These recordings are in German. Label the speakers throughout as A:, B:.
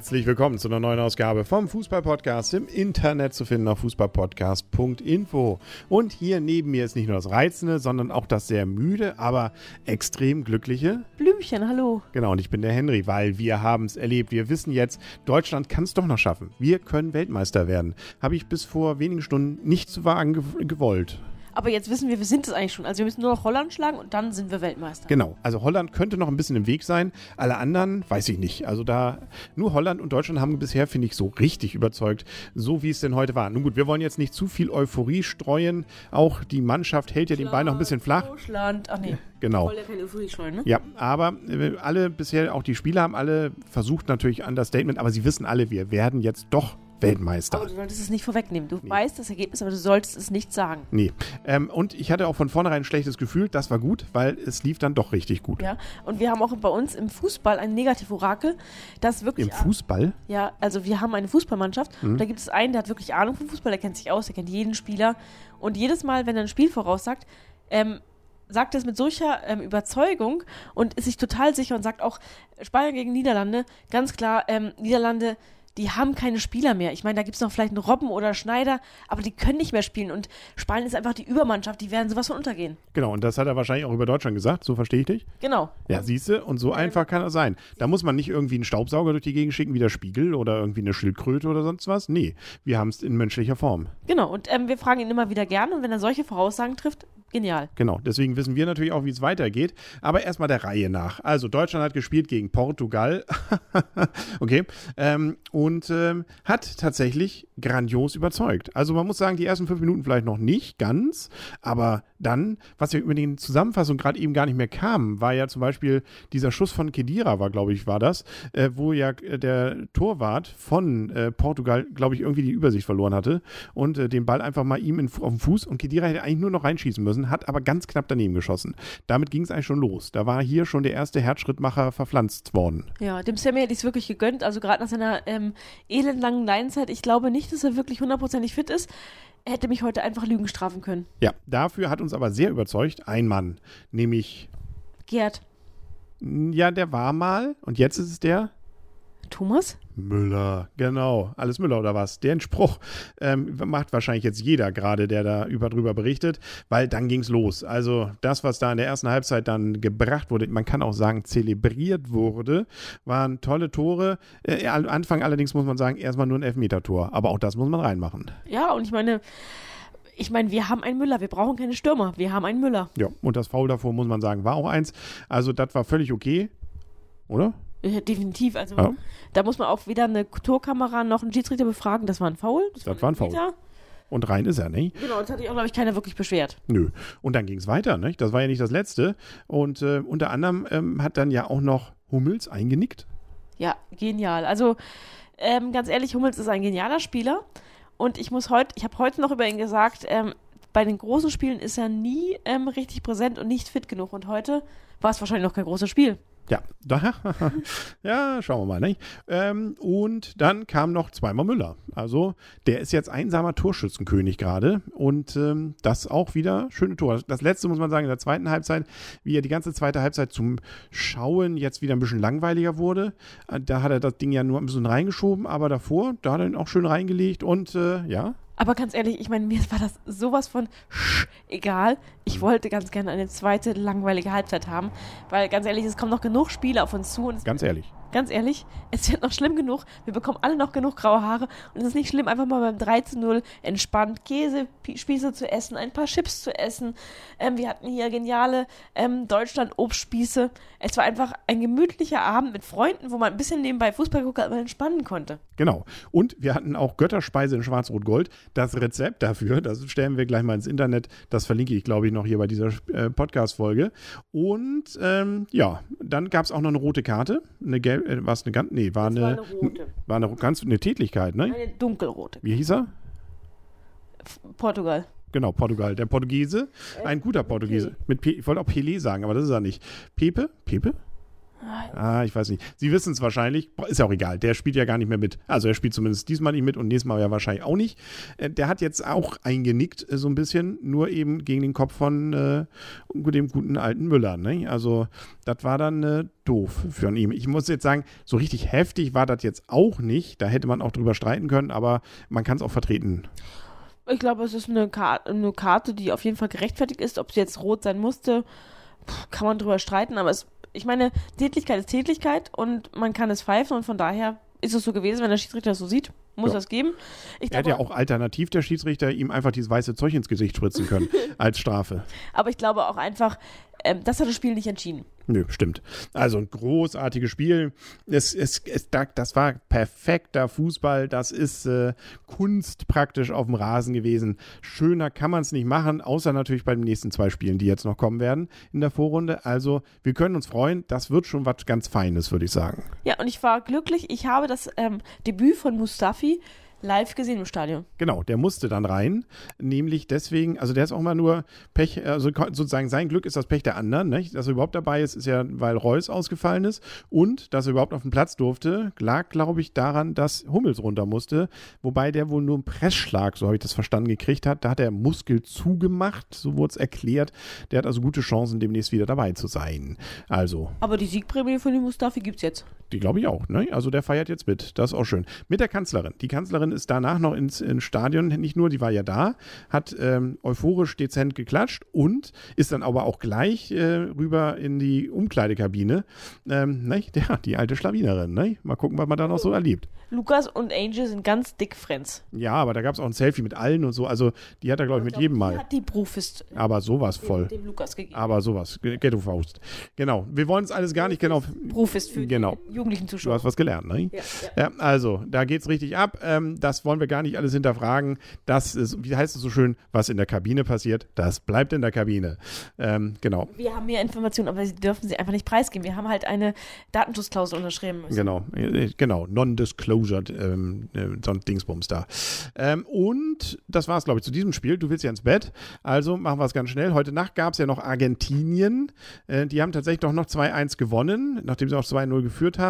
A: Herzlich willkommen zu einer neuen Ausgabe vom Fußballpodcast im Internet zu finden auf fußballpodcast.info. Und hier neben mir ist nicht nur das Reizende, sondern auch das sehr müde, aber extrem glückliche
B: Blümchen, hallo.
A: Genau, und ich bin der Henry, weil wir haben es erlebt. Wir wissen jetzt, Deutschland kann es doch noch schaffen. Wir können Weltmeister werden. Habe ich bis vor wenigen Stunden nicht zu wagen ge gewollt.
B: Aber jetzt wissen wir, wir sind es eigentlich schon. Also wir müssen nur noch Holland schlagen und dann sind wir Weltmeister.
A: Genau. Also Holland könnte noch ein bisschen im Weg sein. Alle anderen weiß ich nicht. Also da nur Holland und Deutschland haben bisher, finde ich, so richtig überzeugt, so wie es denn heute war. Nun gut, wir wollen jetzt nicht zu viel Euphorie streuen. Auch die Mannschaft hält ja den Ball noch ein bisschen flach.
B: Deutschland, ach nee.
A: Genau.
B: Streuen, ne?
A: Ja, aber äh, alle bisher, auch die Spieler haben alle versucht natürlich an das Statement, aber sie wissen alle, wir werden jetzt doch Weltmeister.
B: Aber du solltest es nicht vorwegnehmen. Du weißt das Ergebnis, aber du solltest es nicht sagen.
A: Nee. Ähm, und ich hatte auch von vornherein ein schlechtes Gefühl. Das war gut, weil es lief dann doch richtig gut.
B: Ja, und wir haben auch bei uns im Fußball ein Negativ-Orakel, das wirklich.
A: Im Fußball?
B: Ja, also wir haben eine Fußballmannschaft
A: Mhm.
B: und da gibt es einen, der hat wirklich Ahnung vom Fußball, der kennt sich aus, der kennt jeden Spieler. Und jedes Mal, wenn er ein Spiel voraussagt, ähm, sagt er es mit solcher ähm, Überzeugung und ist sich total sicher und sagt auch, Spanien gegen Niederlande, ganz klar, ähm, Niederlande, die haben keine Spieler mehr. Ich meine, da gibt es noch vielleicht einen Robben oder Schneider, aber die können nicht mehr spielen. Und Spanien ist einfach die Übermannschaft, die werden sowas von untergehen.
A: Genau, und das hat er wahrscheinlich auch über Deutschland gesagt. So verstehe ich dich.
B: Genau.
A: Ja, siehste, und so einfach kann er sein. Da muss man nicht irgendwie einen Staubsauger durch die Gegend schicken wie der Spiegel oder irgendwie eine Schildkröte oder sonst was. Nee, wir haben es in menschlicher Form.
B: Genau. Und ähm, wir fragen ihn immer wieder gern und wenn er solche Voraussagen trifft, genial.
A: Genau, deswegen wissen wir natürlich auch, wie es weitergeht. Aber erstmal der Reihe nach. Also Deutschland hat gespielt gegen Portugal. okay. Ähm, und ähm, hat tatsächlich grandios überzeugt. Also man muss sagen, die ersten fünf Minuten vielleicht noch nicht ganz, aber dann, was ja über den Zusammenfassung gerade eben gar nicht mehr kam, war ja zum Beispiel dieser Schuss von Kedira, war glaube ich, war das, äh, wo ja äh, der Torwart von äh, Portugal, glaube ich, irgendwie die Übersicht verloren hatte und äh, den Ball einfach mal ihm in, auf den Fuß und Kedira hätte eigentlich nur noch reinschießen müssen, hat aber ganz knapp daneben geschossen. Damit ging es eigentlich schon los. Da war hier schon der erste Herzschrittmacher verpflanzt worden.
B: Ja, dem Sammy hätte ich es wirklich gegönnt. Also gerade nach seiner ähm, elendlangen Leinzeit, ich glaube nicht, dass er wirklich hundertprozentig fit ist. Er hätte mich heute einfach Lügen strafen können.
A: Ja, dafür hat uns aber sehr überzeugt ein Mann, nämlich,
B: Gerd,
A: ja, der war mal und jetzt ist es der
B: Thomas?
A: Müller, genau. Alles Müller oder was? Den Spruch ähm, macht wahrscheinlich jetzt jeder gerade, der da über drüber berichtet, weil dann ging's los. Also das, was da in der ersten Halbzeit dann gebracht wurde, man kann auch sagen zelebriert wurde, waren tolle Tore. Äh, am Anfang allerdings muss man sagen, erstmal nur ein Elfmeter-Tor. Aber auch das muss man reinmachen.
B: Ja, und ich meine, ich meine, wir haben einen Müller. Wir brauchen keine Stürmer. Wir haben einen Müller.
A: Ja, und das Foul davor, muss man sagen, war auch eins. Also das war völlig okay. Oder?
B: Äh, Definitiv. Also
A: Ja.
B: da muss man auch weder eine Torkamera noch einen Schiedsrichter befragen. Das war ein Foul.
A: Das war ein Foul. Und rein ist er, nicht?
B: Genau, das hat sich auch, glaube ich, keiner wirklich beschwert.
A: Nö. Und dann ging es weiter, nicht? Das war ja nicht das Letzte. Und äh, unter anderem ähm, hat dann ja auch noch Hummels eingenickt.
B: Ja, genial. Also ähm, ganz ehrlich, Hummels ist ein genialer Spieler. Und ich muss heute, ich habe heute noch über ihn gesagt, ähm, bei den großen Spielen ist er nie ähm, richtig präsent und nicht fit genug. Und heute war es wahrscheinlich noch kein großes Spiel.
A: Ja, ja, schauen wir mal, nicht? Ähm, und dann kam noch zweimal Müller. Also, der ist jetzt einsamer Torschützenkönig gerade. Und ähm, das auch wieder schöne Tor. Das letzte muss man sagen, in der zweiten Halbzeit, wie er die ganze zweite Halbzeit zum Schauen jetzt wieder ein bisschen langweiliger wurde. Äh, Da hat er das Ding ja nur ein bisschen reingeschoben, aber davor, da hat er ihn auch schön reingelegt und äh, ja.
B: Aber ganz ehrlich, ich meine, mir war das sowas von sch egal. Ich wollte ganz gerne eine zweite langweilige Halbzeit haben, weil ganz ehrlich, es kommen noch genug Spiele auf uns zu
A: Ganz ehrlich.
B: Ganz ehrlich, es wird noch schlimm genug. Wir bekommen alle noch genug graue Haare und es ist nicht schlimm, einfach mal beim 3 zu 0 entspannt Käsespieße zu essen, ein paar Chips zu essen. Ähm, wir hatten hier geniale ähm, Deutschland-Obstspieße. Es war einfach ein gemütlicher Abend mit Freunden, wo man ein bisschen nebenbei Fußball gucken, aber entspannen konnte.
A: Genau. Und wir hatten auch Götterspeise in Schwarz-Rot-Gold. Das Rezept dafür, das stellen wir gleich mal ins Internet. Das verlinke ich, glaube ich, noch hier bei dieser äh, Podcast-Folge. Und ähm, ja, dann gab es auch noch eine rote Karte. Eine gelbe, äh, war es eine ganz, nee, war eine,
B: war eine rote.
A: war eine ganz, eine Tätlichkeit, ne?
B: Eine dunkelrote.
A: Wie hieß er?
B: F Portugal.
A: Genau, Portugal. Der Portugiese, ein guter Portugiese. Mit P ich wollte auch Pelé sagen, aber das ist er nicht. Pepe? Pepe? Ah, ich weiß nicht. Sie wissen es wahrscheinlich. Ist ja auch egal. Der spielt ja gar nicht mehr mit. Also er spielt zumindest diesmal nicht mit und nächstes Mal ja wahrscheinlich auch nicht. Äh, der hat jetzt auch eingenickt, äh, so ein bisschen, nur eben gegen den Kopf von äh, dem guten alten Müller. Ne? Also das war dann äh, doof für ihn. Ich muss jetzt sagen, so richtig heftig war das jetzt auch nicht. Da hätte man auch drüber streiten können, aber man kann es auch vertreten.
B: Ich glaube, es ist eine, Kar eine Karte, die auf jeden Fall gerechtfertigt ist. Ob sie jetzt rot sein musste, kann man drüber streiten, aber es ich meine, Tätigkeit ist Tätigkeit und man kann es pfeifen und von daher ist es so gewesen, wenn der Schiedsrichter das so sieht, muss ja. das geben.
A: Ich er hätte ja auch alternativ der Schiedsrichter ihm einfach dieses weiße Zeug ins Gesicht spritzen können als Strafe.
B: Aber ich glaube auch einfach, ähm, das hat das Spiel nicht entschieden.
A: Nö, stimmt. Also ein großartiges Spiel. Es, es, es, das war perfekter Fußball. Das ist äh, Kunst praktisch auf dem Rasen gewesen. Schöner kann man es nicht machen, außer natürlich bei den nächsten zwei Spielen, die jetzt noch kommen werden in der Vorrunde. Also wir können uns freuen. Das wird schon was ganz Feines, würde ich sagen.
B: Ja, und ich war glücklich. Ich habe das ähm, Debüt von Mustafi live gesehen im Stadion.
A: Genau, der musste dann rein, nämlich deswegen, also der ist auch mal nur Pech, also sozusagen sein Glück ist das Pech der anderen, nicht? dass er überhaupt dabei ist, ist ja, weil Reus ausgefallen ist und dass er überhaupt auf den Platz durfte, lag, glaube ich, daran, dass Hummels runter musste, wobei der wohl nur einen Pressschlag, so habe ich das verstanden, gekriegt hat. Da hat er Muskel zugemacht, so wurde es erklärt. Der hat also gute Chancen, demnächst wieder dabei zu sein. Also.
B: Aber die Siegprämie von dem Mustafi gibt es jetzt.
A: Die glaube ich auch, ne? Also der feiert jetzt mit. Das ist auch schön. Mit der Kanzlerin. Die Kanzlerin ist danach noch ins, ins Stadion, nicht nur, die war ja da, hat ähm, euphorisch dezent geklatscht und ist dann aber auch gleich äh, rüber in die Umkleidekabine. Ähm, ne? Ja, die alte Schlawinerin, ne? Mal gucken, was man da noch so erlebt.
B: Lukas und Angel sind ganz dick Friends.
A: Ja, aber da gab es auch ein Selfie mit allen und so. Also die hat er, glaube ich, mit glaub, jedem Mal.
B: hat die Profist.
A: Aber sowas voll.
B: Dem, Lukas gegeben.
A: Aber sowas. Ghetto-Faust. Genau. Wir wollen es alles gar nicht genau.
B: Profist für
A: genau.
B: die jugendlichen Zuschauer.
A: Du hast was gelernt, ne? Ja, ja. ja also, da geht es richtig ab. Ähm, das wollen wir gar nicht alles hinterfragen. Das ist, wie heißt es so schön, was in der Kabine passiert, das bleibt in der Kabine. Ähm, genau.
B: Wir haben mehr Informationen, aber sie dürfen sie einfach nicht preisgeben. Wir haben halt eine Datenschutzklausel unterschrieben müssen.
A: Genau, äh, genau. Non-Disclosure ähm, äh, so ein Dingsbums da. Ähm, und das war es, glaube ich, zu diesem Spiel. Du willst ja ins Bett, also machen wir es ganz schnell. Heute Nacht gab es ja noch Argentinien. Äh, die haben tatsächlich doch noch 2-1 gewonnen, nachdem sie auch 2-0 geführt haben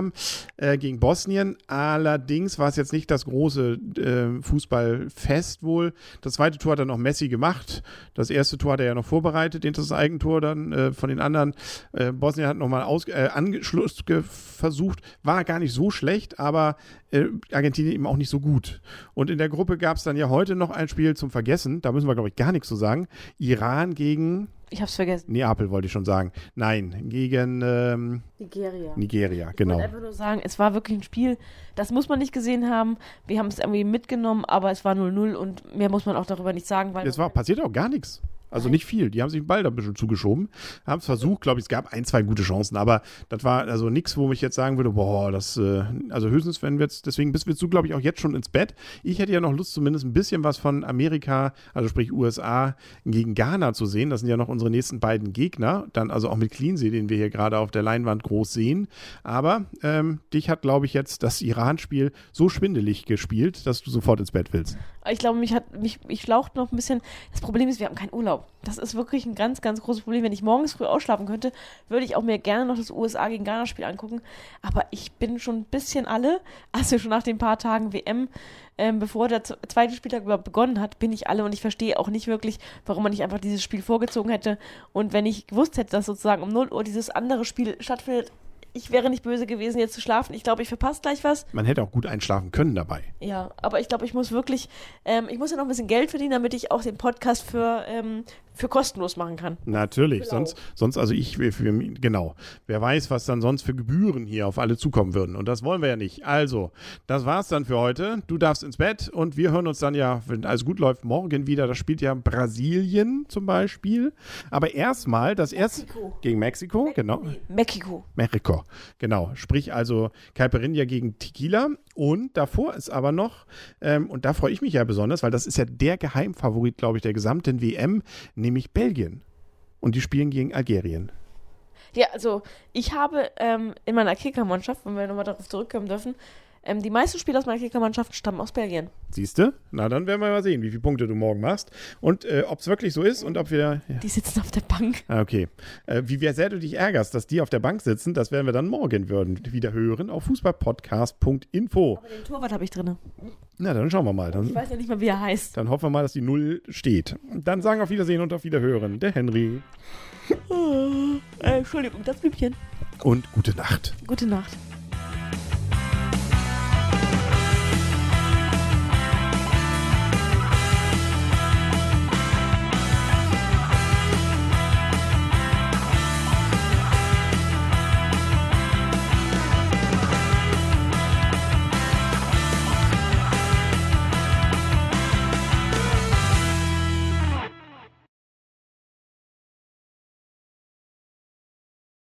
A: äh, gegen Bosnien. Allerdings war es jetzt nicht das große äh, Fußballfest wohl. Das zweite Tor hat dann noch Messi gemacht. Das erste Tor hat er ja noch vorbereitet, das Eigentor dann äh, von den anderen. Äh, Bosnien hat nochmal äh, Anschluss versucht, war gar nicht so schlecht, aber äh, Argentinien eben auch nicht so gut. Und in der Gruppe gab es dann ja heute noch ein Spiel zum Vergessen. Da müssen wir, glaube ich, gar nichts zu sagen. Iran gegen.
B: Ich hab's vergessen.
A: Neapel wollte ich schon sagen. Nein, gegen ähm,
B: Nigeria.
A: Nigeria, genau. Ich
B: wollte einfach nur sagen, es war wirklich ein Spiel, das muss man nicht gesehen haben. Wir haben es irgendwie mitgenommen, aber es war 0-0 und mehr muss man auch darüber nicht sagen, weil.
A: Es war passiert auch gar nichts. Also nicht viel. Die haben sich den Ball da ein bisschen zugeschoben, haben es versucht, glaube ich, es gab ein, zwei gute Chancen, aber das war also nichts, wo ich jetzt sagen würde, boah, das, äh, also höchstens, wenn wir jetzt, deswegen bist, du, glaube ich, auch jetzt schon ins Bett. Ich hätte ja noch Lust, zumindest ein bisschen was von Amerika, also sprich USA, gegen Ghana zu sehen. Das sind ja noch unsere nächsten beiden Gegner. Dann also auch mit Cleansee, den wir hier gerade auf der Leinwand groß sehen. Aber ähm, dich hat, glaube ich, jetzt das Iran-Spiel so schwindelig gespielt, dass du sofort ins Bett willst.
B: Ich glaube, mich hat, mich, mich schlaucht noch ein bisschen. Das Problem ist, wir haben keinen Urlaub. Das ist wirklich ein ganz, ganz großes Problem. Wenn ich morgens früh ausschlafen könnte, würde ich auch mir gerne noch das USA gegen Ghana-Spiel angucken. Aber ich bin schon ein bisschen alle, also schon nach den paar Tagen WM, ähm, bevor der zweite Spieltag überhaupt begonnen hat, bin ich alle und ich verstehe auch nicht wirklich, warum man nicht einfach dieses Spiel vorgezogen hätte. Und wenn ich gewusst hätte, dass sozusagen um 0 Uhr dieses andere Spiel stattfindet, ich wäre nicht böse gewesen, jetzt zu schlafen. Ich glaube, ich verpasse gleich was.
A: Man hätte auch gut einschlafen können dabei.
B: Ja, aber ich glaube, ich muss wirklich, ähm, ich muss ja noch ein bisschen Geld verdienen, damit ich auch den Podcast für, ähm, für kostenlos machen kann.
A: Natürlich, genau. sonst, sonst, also ich, für, für, genau. Wer weiß, was dann sonst für Gebühren hier auf alle zukommen würden. Und das wollen wir ja nicht. Also, das war's dann für heute. Du darfst ins Bett und wir hören uns dann ja, wenn alles gut läuft, morgen wieder. Das spielt ja Brasilien zum Beispiel. Aber erstmal das erste gegen Mexiko, Me genau.
B: Mexiko.
A: Mexiko, genau. Sprich also Caipirinha gegen Tequila. Und davor ist aber noch, ähm, und da freue ich mich ja besonders, weil das ist ja der Geheimfavorit, glaube ich, der gesamten WM, nämlich Belgien. Und die spielen gegen Algerien.
B: Ja, also ich habe ähm, in meiner Kickermannschaft, wenn wir nochmal darauf zurückkommen dürfen, Ähm, die meisten Spieler aus meiner Kickermannschaft stammen aus Belgien.
A: Siehst du? Na, dann werden wir mal sehen, wie viele Punkte du morgen machst. Und äh, ob es wirklich so ist und ob wir. Ja.
B: Die sitzen auf der Bank.
A: Ah, Okay. Äh, wie sehr du dich ärgerst, dass die auf der Bank sitzen, das werden wir dann morgen würden, wieder hören auf fußballpodcast.info.
B: Aber den Torwart habe ich drin.
A: Na, dann schauen wir mal.
B: Ich
A: Dann,
B: weiß ja nicht mal, wie er heißt.
A: dann hoffen wir mal, dass die Null steht. Dann sagen auf Wiedersehen und auf Wiederhören der Henry.
B: Äh, Entschuldigung, das Blümchen.
A: Und gute Nacht.
B: Gute Nacht.